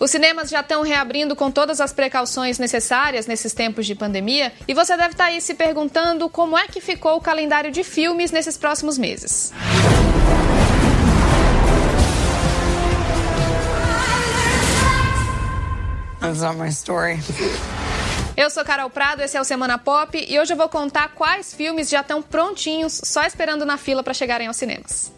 Os cinemas já estão reabrindo com todas as precauções necessárias nesses tempos de pandemia e você deve estar aí se perguntando como é que ficou o calendário de filmes nesses próximos meses. That's not my story. Eu sou Carol Prado, esse é o Semana Pop e hoje eu vou contar quais filmes já estão prontinhos, só esperando na fila para chegarem aos cinemas.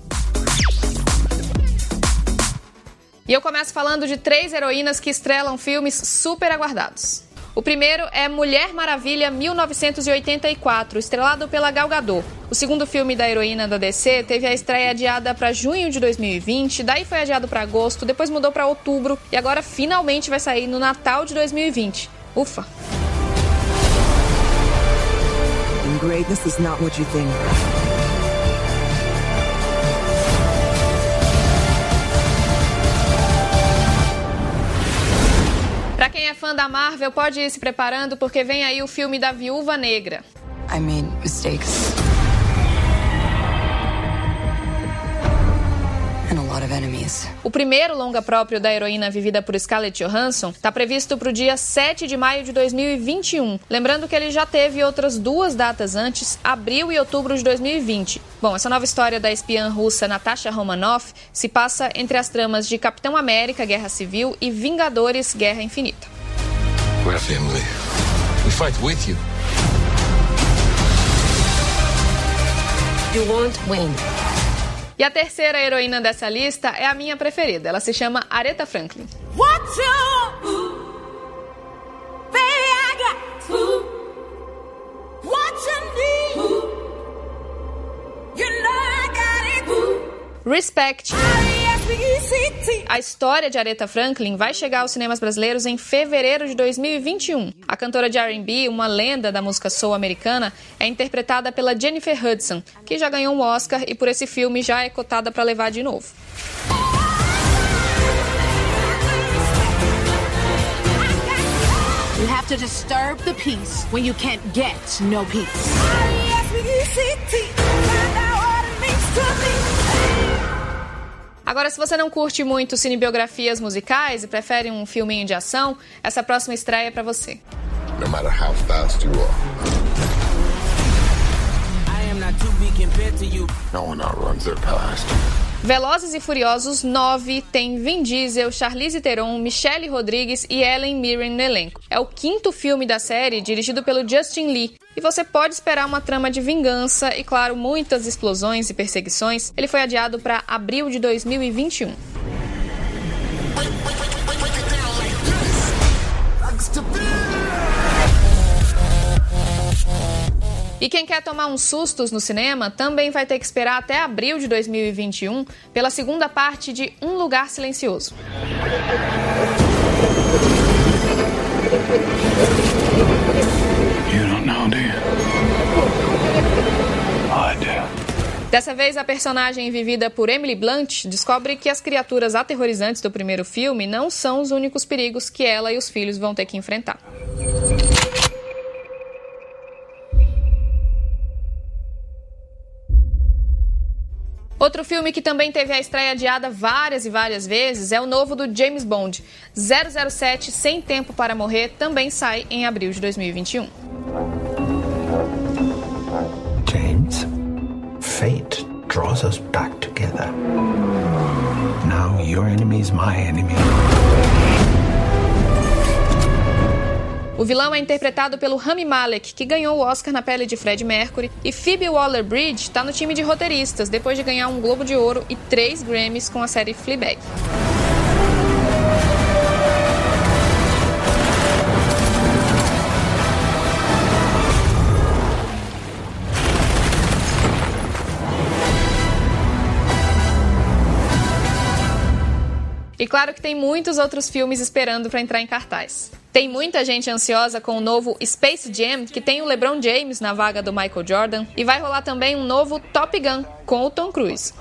E eu começo falando de três heroínas que estrelam filmes super aguardados. O primeiro é Mulher Maravilha 1984, estrelado pela Gal Gadot. O segundo filme da heroína da DC teve a estreia adiada para junho de 2020, daí foi adiado para agosto, depois mudou para outubro e agora finalmente vai sair no Natal de 2020. Ufa! Greatness is not what you think. Fã da Marvel, pode ir se preparando porque vem aí o filme da Viúva Negra. I made mistakes. O primeiro longa próprio da heroína vivida por Scarlett Johansson está previsto para o dia 7 de maio de 2021. Lembrando que ele já teve outras duas datas antes, abril e outubro de 2020. Bom, essa nova história da espiã russa Natasha Romanoff se passa entre as tramas de Capitão América Guerra Civil e Vingadores Guerra Infinita. We're family. We fight with you. You won't win. E a terceira heroína dessa lista é a minha preferida. Ela se chama Aretha Franklin. What you, baby, I got what you need. You know I got it. Respect. A história de Aretha Franklin vai chegar aos cinemas brasileiros em fevereiro de 2021. A cantora de R&B, uma lenda da música soul americana, é interpretada pela Jennifer Hudson, que já ganhou um Oscar e por esse filme já é cotada para levar de novo. You have to disturb the peace when you can't get no peace. Agora, se você não curte muito cinebiografias musicais e prefere um filminho de ação, essa próxima estreia é para você. No matter how fast you are. No one outruns their past. Velozes e Furiosos 9 tem Vin Diesel, Charlize Theron, Michelle Rodrigues e Ellen Mirren no elenco. É o quinto filme da série dirigido pelo Justin Lee. E você pode esperar uma trama de vingança e, claro, muitas explosões e perseguições. Ele foi adiado para abril de 2021. E quem quer tomar uns sustos no cinema também vai ter que esperar até abril de 2021 pela segunda parte de Um Lugar Silencioso. Dessa vez, a personagem vivida por Emily Blunt descobre que as criaturas aterrorizantes do primeiro filme não são os únicos perigos que ela e os filhos vão ter que enfrentar. Outro filme que também teve a estreia adiada várias e várias vezes é o novo do James Bond. 007 Sem Tempo para Morrer também sai em abril de 2021. Fate draws us back together. Now your enemy is my enemy. O vilão é interpretado pelo Rami Malek, que ganhou o Oscar na pele de Fred Mercury, e Phoebe Waller-Bridge está no time de roteiristas, depois de ganhar um Globo de Ouro e três Grammys com a série Fleabag. E claro que tem muitos outros filmes esperando para entrar em cartaz. Tem muita gente ansiosa com o novo Space Jam, que tem o LeBron James na vaga do Michael Jordan, e vai rolar também um novo Top Gun com o Tom Cruise.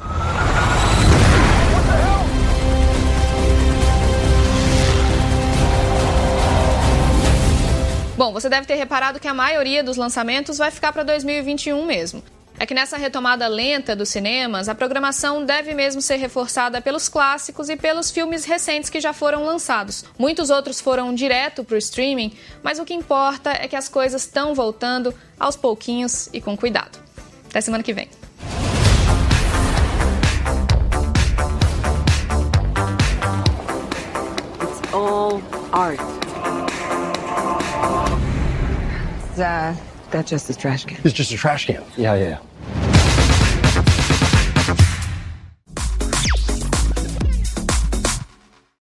Bom, você deve ter reparado que a maioria dos lançamentos vai ficar para 2021 mesmo. É que nessa retomada lenta dos cinemas, a programação deve mesmo ser reforçada pelos clássicos e pelos filmes recentes que já foram lançados. Muitos outros foram direto para o streaming, mas o que importa é que as coisas estão voltando aos pouquinhos e com cuidado. Até semana que vem. It's all art. Is, uh, That's just a trash can. It's just a trash can. Yeah, yeah, yeah.